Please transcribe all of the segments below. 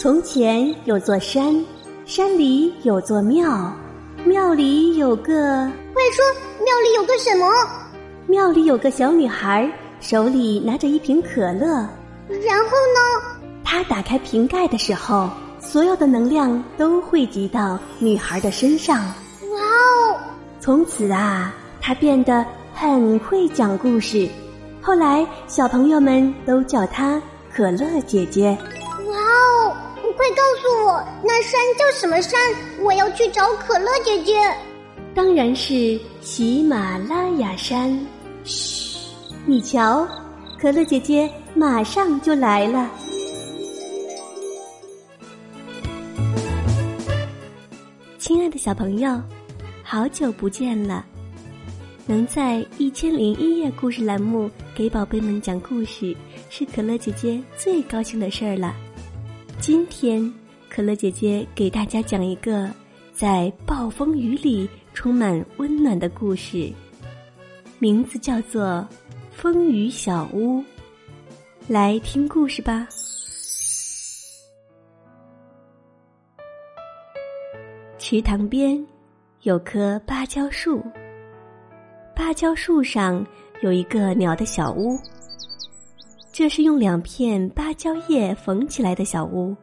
从前有座山，山里有座庙，庙里有个……快说，庙里有个什么？庙里有个小女孩，手里拿着一瓶可乐。然后呢？她打开瓶盖的时候，所有的能量都汇集到女孩的身上。哇哦！从此啊，她变得很会讲故事。后来，小朋友们都叫她可乐姐姐。哇哦！快告诉我，那山叫什么山？我要去找可乐姐姐。当然是喜马拉雅山。嘘，你瞧，可乐姐姐马上就来了。亲爱的小朋友，好久不见了！能在《一千零一夜》故事栏目给宝贝们讲故事，是可乐姐姐最高兴的事儿了。今天，可乐姐姐给大家讲一个在暴风雨里充满温暖的故事，名字叫做《风雨小屋》。来听故事吧。池塘边有棵芭蕉树，芭蕉树上有一个鸟的小屋。这是用两片芭蕉叶缝起来的小屋，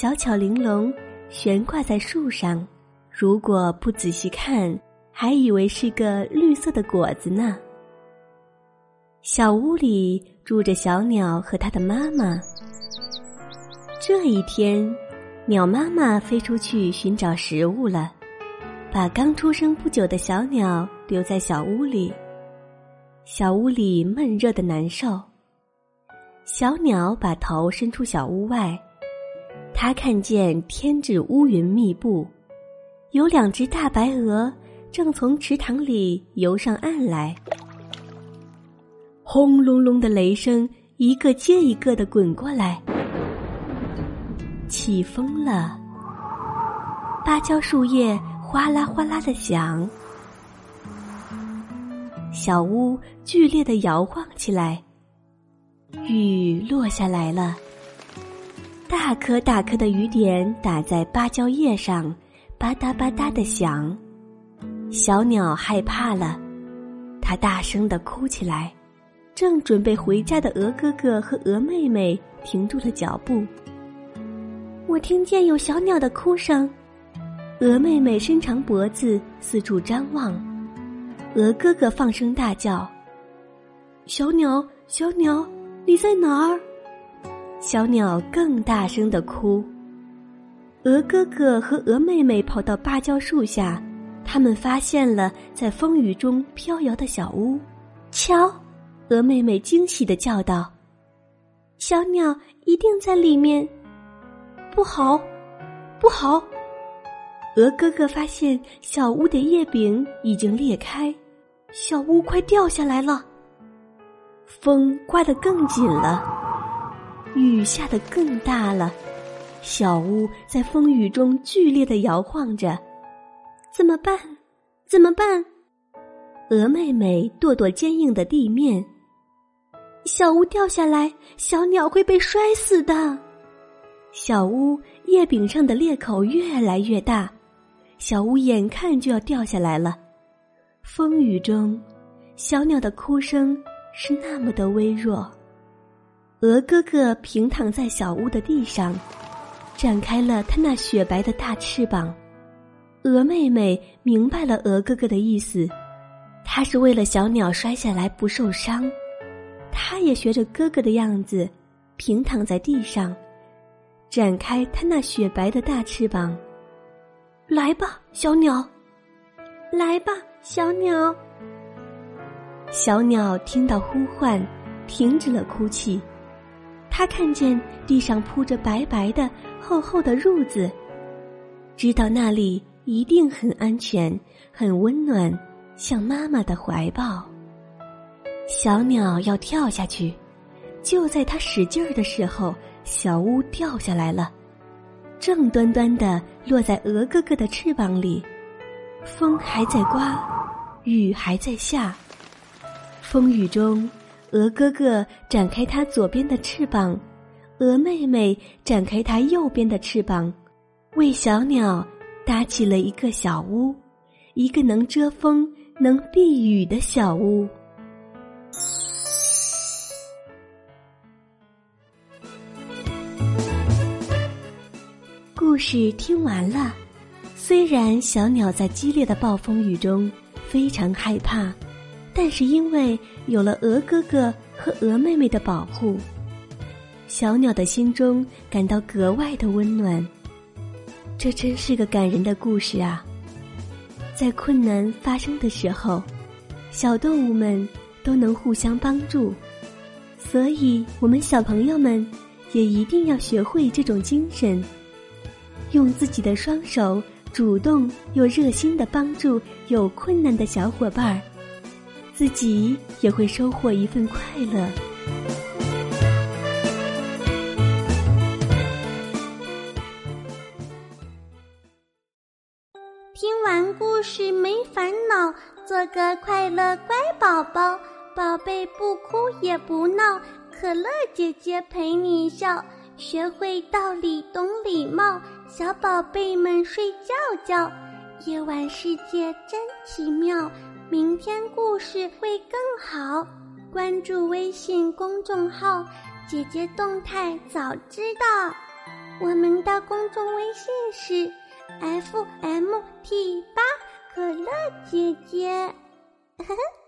小巧玲珑，悬挂在树上。如果不仔细看，还以为是个绿色的果子呢。小屋里住着小鸟和它的妈妈。这一天，鸟妈妈飞出去寻找食物了，把刚出生不久的小鸟留在小屋里。小屋里闷热的难受。小鸟把头伸出小屋外，他看见天纸乌云密布，有两只大白鹅正从池塘里游上岸来。轰隆隆的雷声一个接一个的滚过来，起风了，芭蕉树叶哗啦哗啦的响，小屋剧烈的摇晃起来。雨落下来了，大颗大颗的雨点打在芭蕉叶上，吧嗒吧嗒的响。小鸟害怕了，它大声的哭起来。正准备回家的鹅哥哥和鹅妹妹停住了脚步。我听见有小鸟的哭声，鹅妹妹伸长脖子四处张望，鹅哥哥放声大叫：“小鸟，小鸟！”你在哪儿？小鸟更大声的哭。鹅哥哥和鹅妹妹跑到芭蕉树下，他们发现了在风雨中飘摇的小屋。瞧，鹅妹妹惊喜的叫道：“小鸟一定在里面！”不好，不好！鹅哥哥发现小屋的叶柄已经裂开，小屋快掉下来了。风刮得更紧了，雨下得更大了，小屋在风雨中剧烈的摇晃着，怎么办？怎么办？鹅妹妹跺跺坚硬的地面，小屋掉下来，小鸟会被摔死的。小屋叶柄上的裂口越来越大，小屋眼看就要掉下来了。风雨中，小鸟的哭声。是那么的微弱。鹅哥哥平躺在小屋的地上，展开了他那雪白的大翅膀。鹅妹妹明白了鹅哥哥的意思，他是为了小鸟摔下来不受伤。他也学着哥哥的样子，平躺在地上，展开他那雪白的大翅膀。来吧，小鸟！来吧，小鸟！小鸟听到呼唤，停止了哭泣。他看见地上铺着白白的、厚厚的褥子，知道那里一定很安全、很温暖，像妈妈的怀抱。小鸟要跳下去，就在它使劲儿的时候，小屋掉下来了，正端端的落在鹅哥哥的翅膀里。风还在刮，雨还在下。风雨中，鹅哥哥展开它左边的翅膀，鹅妹妹展开它右边的翅膀，为小鸟搭起了一个小屋，一个能遮风、能避雨的小屋。故事听完了，虽然小鸟在激烈的暴风雨中非常害怕，但是因为有了鹅哥哥和鹅妹妹的保护。小鸟的心中感到格外的温暖。这真是个感人的故事啊！在困难发生的时候，小动物们都能互相帮助，所以我们小朋友们也一定要学会这种精神，用自己的双手主动又热心的帮助有困难的小伙伴儿，自己也会收获一份快乐。听完故事没烦恼，做个快乐乖宝宝，宝贝不哭也不闹，可乐姐姐陪你笑，学会道理懂礼貌，小宝贝们睡觉觉。夜晚世界真奇妙，明天故事会更好。关注微信公众号，姐姐动态早知道。我们的公众微信是。F M T 八可乐姐姐，呵呵。